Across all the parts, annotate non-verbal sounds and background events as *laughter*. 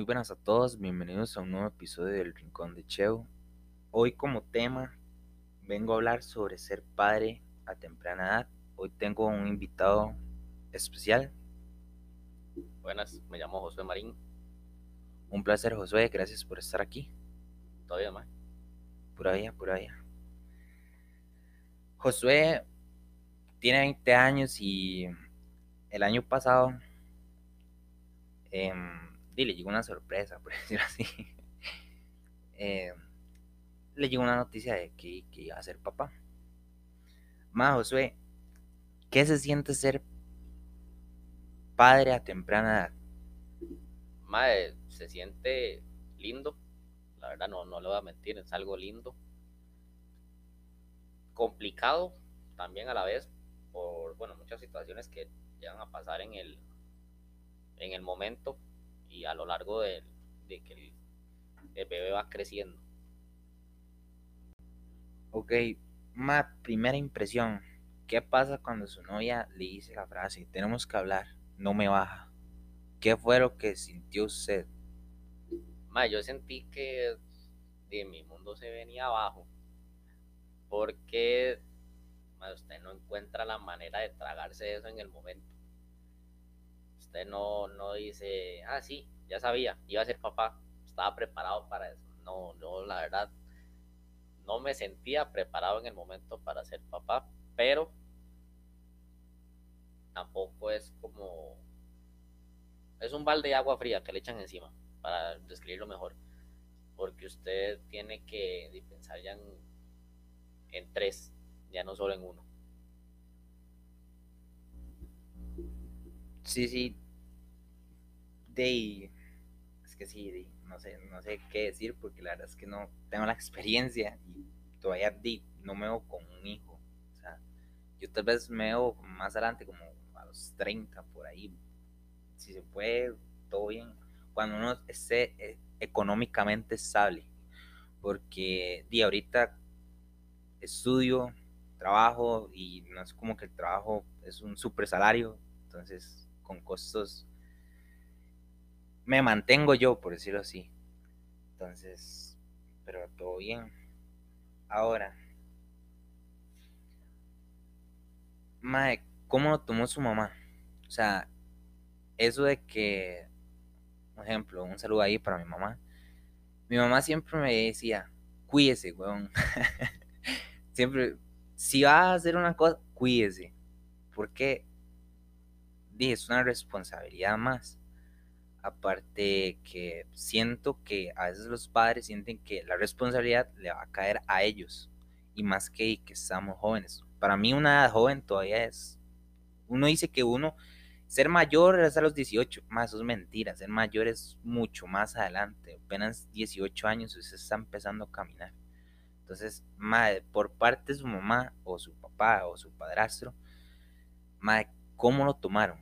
Muy buenas a todos, bienvenidos a un nuevo episodio del Rincón de Cheo. Hoy como tema vengo a hablar sobre ser padre a temprana edad. Hoy tengo un invitado especial. Buenas, me llamo Josué Marín. Un placer Josué, gracias por estar aquí. Todavía más. Pura vida, pura vida. Josué tiene 20 años y el año pasado em, le llegó una sorpresa, por *laughs* decirlo así. Em, le llegó una noticia de que, iba a ser papá. Ma, Josué, ¿qué se siente ser padre a temprana edad? Madre, se siente lindo. La verdad, no, no le voy a mentir, es algo lindo. Complicado también a la vez, por bueno, muchas situaciones que llegan a pasar en el, en el momento y a lo largo de, que el, el, bebé va creciendo. Ok, ma primera impresión. ¿Qué pasa cuando su novia le dice la frase, tenemos que hablar, no me baja? ¿Qué fue lo que sintió usted? Ma, yo sentí que de mi mundo se venía abajo. Porque usted no encuentra la manera de tragarse eso en el momento. Usted no, no dice, ah, sí, ya sabía, iba a ser papá, estaba preparado para eso. No, no, la verdad, no me sentía preparado en el momento para ser papá, pero tampoco es como, es un balde de agua fría que le echan encima, para describirlo mejor, porque usted tiene que pensar ya en, en tres, ya no solo en uno. Sí, sí. De es que sí, no sé, no sé qué decir porque la verdad es que no tengo la experiencia y todavía no me veo con un hijo. O sea, yo tal vez me veo más adelante, como a los 30 por ahí. Si se puede, todo bien. Cuando uno esté eh, económicamente estable. Porque de ahorita estudio, trabajo y no es como que el trabajo es un super salario, entonces con costos me mantengo yo, por decirlo así. Entonces, pero todo bien. Ahora, Mae, ¿cómo lo tomó su mamá? O sea, eso de que, por ejemplo, un saludo ahí para mi mamá. Mi mamá siempre me decía, cuídese, weón. *laughs* siempre, si va a hacer una cosa, cuídese. Porque dije, es una responsabilidad más. Aparte que siento que a veces los padres sienten que la responsabilidad le va a caer a ellos. Y más que que estamos jóvenes. Para mí una edad joven todavía es... Uno dice que uno... Ser mayor es a los 18, más eso es mentira, ser mayor es mucho más adelante, apenas 18 años usted está empezando a caminar. Entonces, madre, por parte de su mamá o su papá o su padrastro, madre, ¿cómo lo tomaron?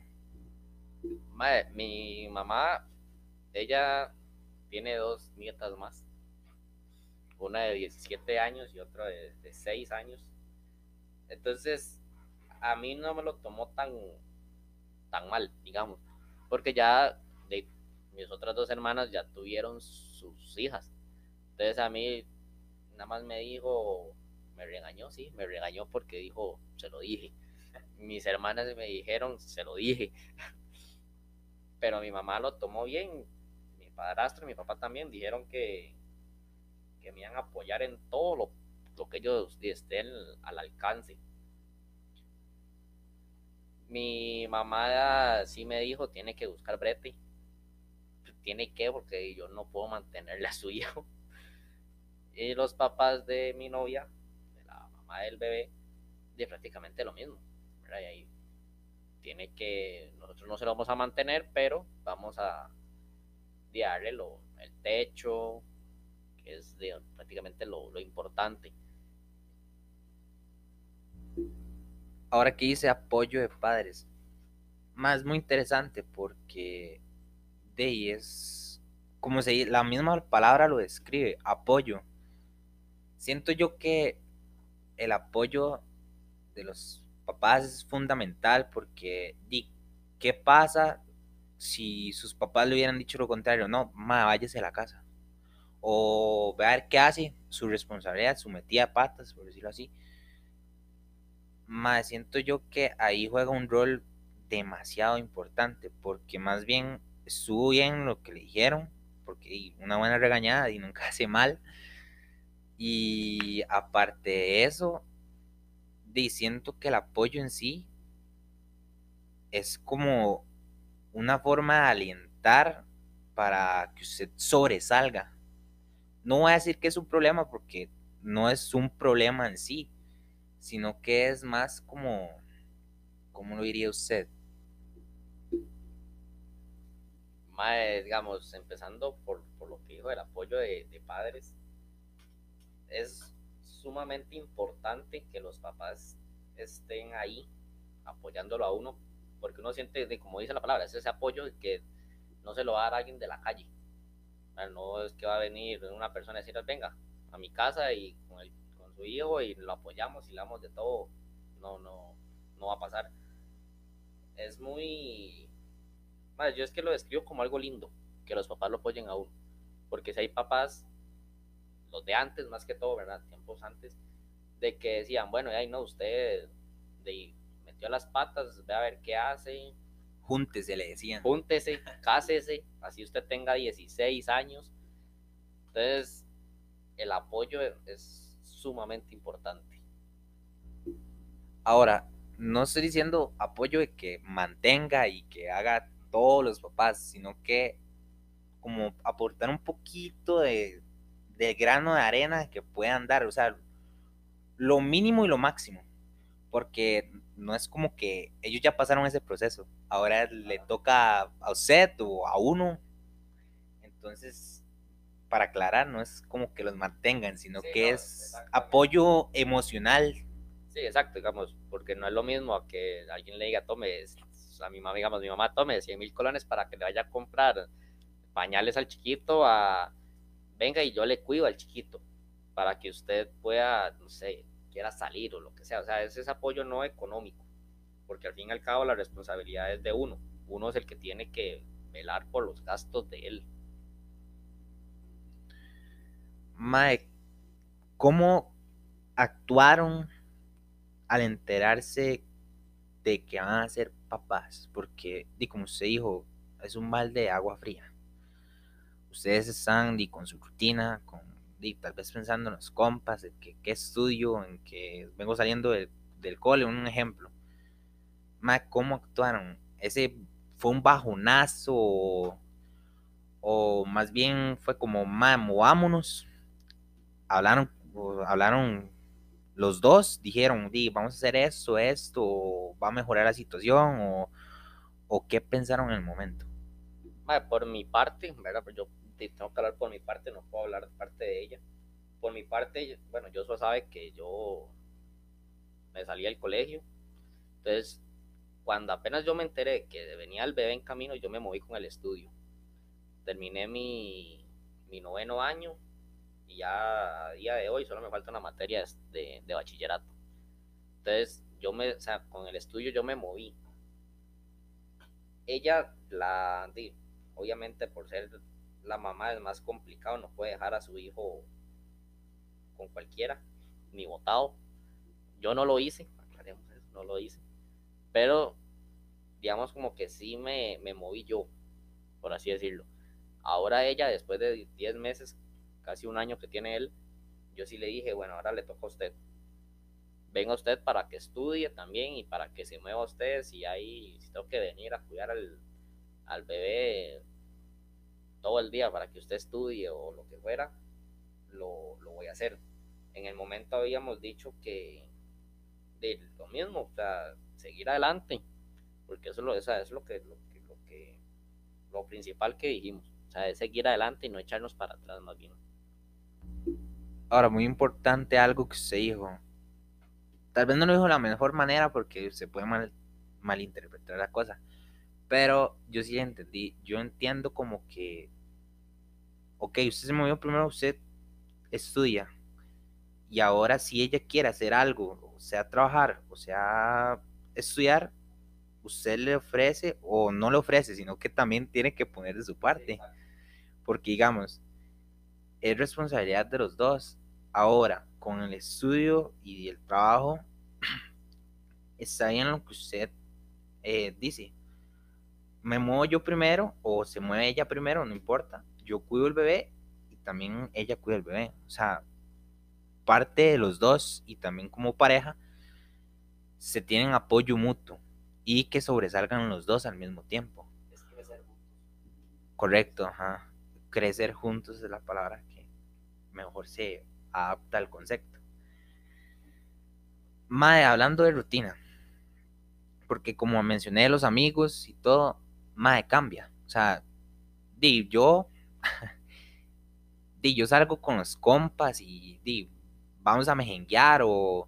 Mi mamá, ella tiene dos nietas más. Una de 17 años y otra de, 6 años. Entonces, a mí no me lo tomó tan, tan mal, digamos. Porque ya de, mis otras dos hermanas ya tuvieron sus hijas. Entonces a mí nada más me dijo, me regañó, sí, me regañó porque dijo, se lo dije. Mis hermanas me dijeron, se lo dije. Pero mi mamá lo tomó bien, mi padrastro y mi papá también dijeron que, que me iban a apoyar en todo lo, lo que ellos estén al alcance. Mi mamá sí me dijo, tiene que buscar brete. Tiene que, porque yo no puedo mantenerle a *laughs* su hijo. Y los papás de mi novia, de la mamá del bebé, de prácticamente lo mismo. ahí tiene que, nosotros no se lo vamos a mantener, pero vamos a darle lo, el techo, que es prácticamente lo, importante. Ahora que dice apoyo de padres, más muy interesante porque de es como se la misma palabra lo describe, apoyo siento yo que el apoyo de los papás es fundamental porque di, ¿qué pasa si sus papás le hubieran dicho lo contrario, no, ma, váyase a la casa. O ver qué hace, su responsabilidad, su metida de patas, por decirlo así. Ma, siento yo que ahí juega un rol demasiado importante, porque más bien estuvo bien lo que le dijeron, porque una buena regañada y nunca *laughs* hace mal. Y aparte de eso, siento que el apoyo en sí es como una forma de alientar para que usted sobresalga. No voy a decir que es un problema porque no es un problema en sí, sino que es más como, ¿cómo lo diría usted? digamos, empezando por, lo que dijo el apoyo de padres, es sumamente importante que los papás estén ahí apoyándolo a uno porque uno siente, de, como dice la palabra, es ese apoyo que no se lo va a dar alguien de la calle. No es que va a venir una persona a decir, venga a mi casa y con, con su hijo y lo apoyamos y le damos de todo. No, no, no va a pasar. Es muy... yo es que lo describo como algo lindo, que los papás lo apoyen a uno. Porque si hay papás, los de antes más que todo, ¿verdad? Tiempos antes, de que decían, bueno, ahí no, usted de, a las patas, ve a ver qué hace. Júntese, le decían. Júntese, *laughs* cásese, así usted tenga 16 años. Entonces, el apoyo es sumamente importante. Ahora, no estoy diciendo apoyo de que mantenga y que haga todos los papás, sino que como aportar un poquito de, de grano de arena que puedan dar, o sea, lo mínimo y lo máximo, porque no es como que ellos ya pasaron ese proceso, ahora le toca a usted o a uno. Entonces, para aclarar, no es como que los mantengan, sino que es apoyo emocional. Sí, exacto, digamos, porque no es lo mismo a que alguien le diga, tome, a mi mamá, digamos, mi mamá tome 100 mil colones para que le vaya a comprar pañales al chiquito, a, venga y yo le cuido al chiquito, para que usted pueda, no sé, quiera salir o lo que sea. O sea, es ese apoyo no económico, porque al fin y al cabo la responsabilidad es de uno. Uno es el que tiene que velar por los gastos de él. Mike, ¿cómo actuaron al enterarse de que van a ser papás? Porque, como usted dijo, es un mal de agua fría. Ustedes están con su rutina, con y tal vez pensando en los compas, en qué estudio, en que vengo saliendo del, del cole, un ejemplo. Ma, ¿cómo actuaron? ¿Ese fue un bajonazo o, más bien fue como, ma, movámonos? Hablaron, hablaron los dos, dijeron, di, vamos a hacer esto, esto, va a mejorar la situación o, o qué pensaron en el momento. Ma, por mi parte, ¿verdad? Pues yo tengo que hablar por mi parte, no puedo hablar de parte de ella. Por mi parte, bueno, yo solo sabe que yo me salí del colegio. Entonces, cuando apenas yo me enteré que venía el bebé en camino, yo me moví con el estudio. Terminé mi, mi noveno año y ya a día de hoy solo me falta una materia de, de bachillerato. Entonces, yo me, o sea, con el estudio yo me moví. Ella, la, obviamente por ser la mamá es más complicado, no puede dejar a su hijo con cualquiera, ni votado. Yo no lo hice, no lo hice. Pero, digamos como que sí me, me moví yo, por así decirlo. Ahora ella, después de 10 meses, casi un año que tiene él, yo sí le dije, bueno, ahora le toca a usted. Venga usted para que estudie también y para que se mueva usted. Si hay, si tengo que venir a cuidar al, al bebé todo el día para que usted estudie o lo que fuera, lo, voy a hacer. En el momento habíamos dicho que de lo mismo, o sea, seguir adelante, porque eso, es lo, es lo que, lo que, lo principal que dijimos, o sea, es seguir adelante y no echarnos para atrás más bien. Ahora, muy importante algo que usted dijo. Tal vez no lo dijo de la mejor manera porque se puede mal, malinterpretar la cosa. Pero yo sí entendí. Yo entiendo como que, ok, usted se movió primero, usted estudia. Y ahora si ella quiere hacer algo, o sea, trabajar, o sea, estudiar, usted le ofrece o no le ofrece, sino que también tiene que poner de su parte. Porque digamos, es responsabilidad de los dos. Ahora, con el estudio y el trabajo, *clears throat* está bien lo que usted eh, dice. Me muevo yo primero o se mueve ella primero, no importa. Yo cuido el bebé y también ella cuida el bebé. O sea, parte de los dos y también como pareja se tienen apoyo mutuo y que sobresalgan los dos al mismo tiempo. Es crecer juntos. Correcto, ajá. Crecer juntos es la palabra que mejor se adapta al concepto. Mae, hablando de rutina, porque como mencioné los amigos y todo, Mae cambia. O sea, di, yo, *laughs* di, yo salgo con los compas y di, vamos a mejenguear o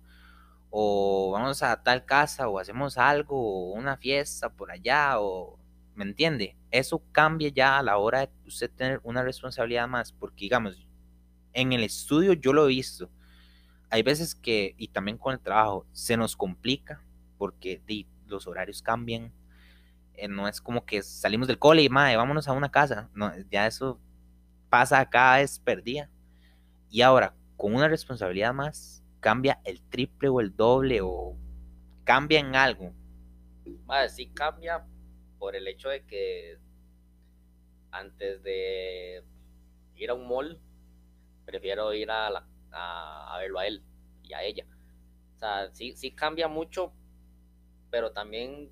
o vamos a tal casa o hacemos algo o una fiesta por allá o ¿me entiende? Eso cambia ya a la hora de usted tener una responsabilidad más, porque digamos, en el estudio yo lo he visto. Hay veces que, y también con el trabajo, se nos complica porque di, los horarios cambian. Eh, no es como que salimos del cole y madre, vámonos a una casa. No, ya eso pasa cada vez perdida. Y ahora, con una responsabilidad más, cambia el triple o el doble o cambia en algo? Madre, sí cambia por el hecho de que antes de ir a un mall, prefiero ir a, la, a, verlo a él y a ella. O sea, sí, sí cambia mucho, pero también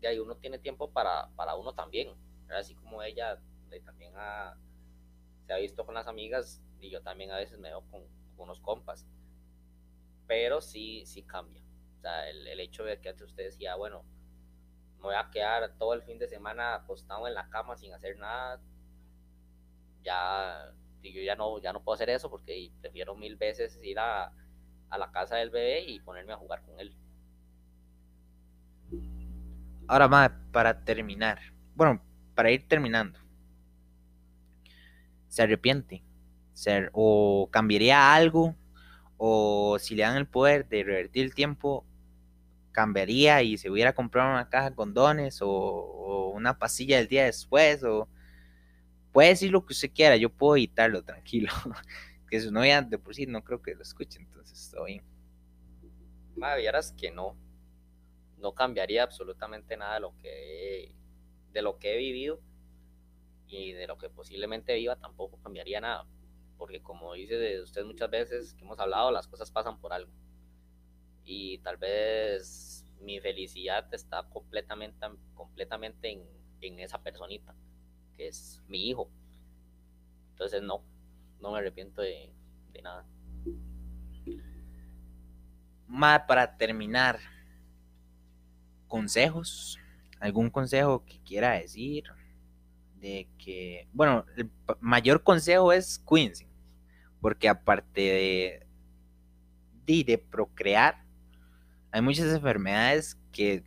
de ahí uno tiene tiempo para, para uno también. Así como ella también se ha visto con las amigas y yo también a veces me veo con, con unos compas pero sí, sí cambia. O sea, el, el hecho de que antes usted decía, bueno, me voy a quedar todo el fin de semana acostado en la cama sin hacer nada, ya yo ya no, ya no puedo hacer eso porque prefiero mil veces ir a, a la casa del bebé y ponerme a jugar con él. Ahora, más para terminar, bueno, para ir terminando, ¿se arrepiente? ¿O cambiaría algo o si le dan el poder de revertir el tiempo, cambiaría y se hubiera comprado una caja de condones o, una pasilla del día después, o puede decir lo que usted quiera, yo puedo editarlo tranquilo, *laughs* que su novia de por sí no creo que lo escuche, entonces estoy bien. vieras que no, no cambiaría absolutamente nada de lo que de lo que he vivido y de lo que posiblemente viva tampoco cambiaría nada porque como dice usted muchas veces que hemos hablado, las cosas pasan por algo. Y tal vez mi felicidad está completamente, completamente en, en esa personita, que es mi hijo. Entonces no, no me arrepiento de, de nada. Más para terminar, consejos, algún consejo que quiera decir de que, bueno, el mayor consejo es cuídense porque aparte de, de, procrear, hay muchas enfermedades que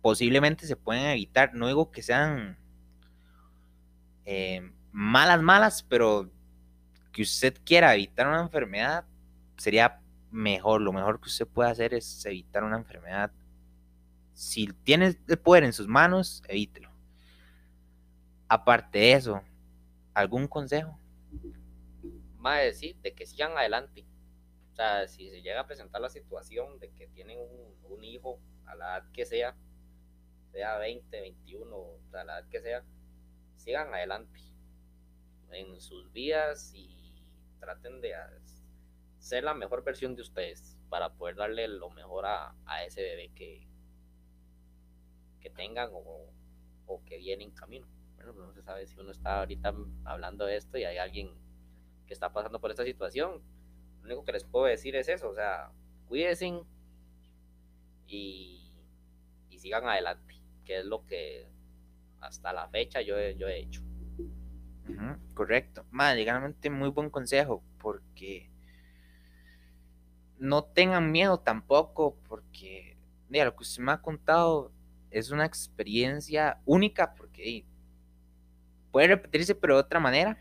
posiblemente se pueden evitar. No digo que sean eh, malas, malas, pero que usted quiera evitar una enfermedad sería mejor. Lo mejor que usted puede hacer es evitar una enfermedad. Si tiene el poder en sus manos, evítelo. Aparte de eso, ¿algún consejo? más decir de que sigan adelante. O sea, si se llega a presentar la situación de que tienen un, hijo a la edad que sea, sea 20, 21, a la edad que sea, sigan adelante en sus vidas y traten de ser la mejor versión de ustedes para poder darle lo mejor a, ese bebé que, que tengan o, o que viene en camino. Bueno, pues no se sabe si uno está ahorita hablando de esto y hay alguien está pasando por esta situación. Lo único que les puedo decir es eso, o sea, cuídense y, y sigan adelante, que es lo que hasta la fecha yo, yo he hecho. correcto. Más, legalmente muy buen consejo, porque no tengan miedo tampoco, porque mira, lo que usted me ha contado es una experiencia única, porque puede repetirse, pero de otra manera.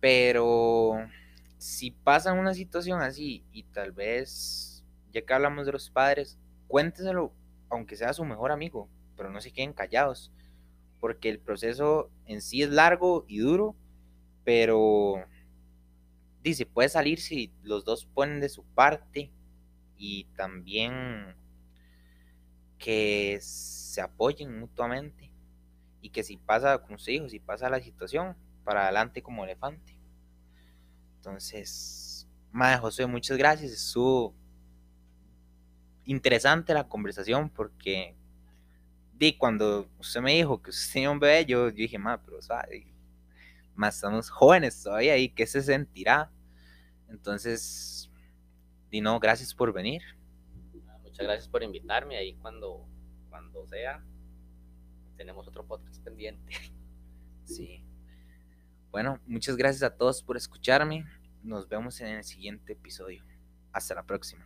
Pero si pasa una situación así y tal vez, ya que hablamos de los padres, cuénteselo aunque sea su mejor amigo, pero no se queden callados, porque el proceso en sí es largo y duro, pero dice, puede salir si los dos ponen de su parte y también que se apoyen mutuamente y que si pasa con sus hijos, si pasa la situación, para adelante como elefante. Entonces, Madre José, muchas gracias. Estuvo interesante la conversación porque di cuando usted me dijo que usted tenía un bebé, yo, dije, madre, pero más estamos jóvenes todavía y qué se sentirá. Entonces, di no, gracias por venir. Muchas gracias por invitarme ahí cuando, cuando sea. Tenemos otro podcast pendiente. *laughs* Sí. Bueno, muchas gracias a todos por escucharme. Nos vemos en el siguiente episodio. Hasta la próxima.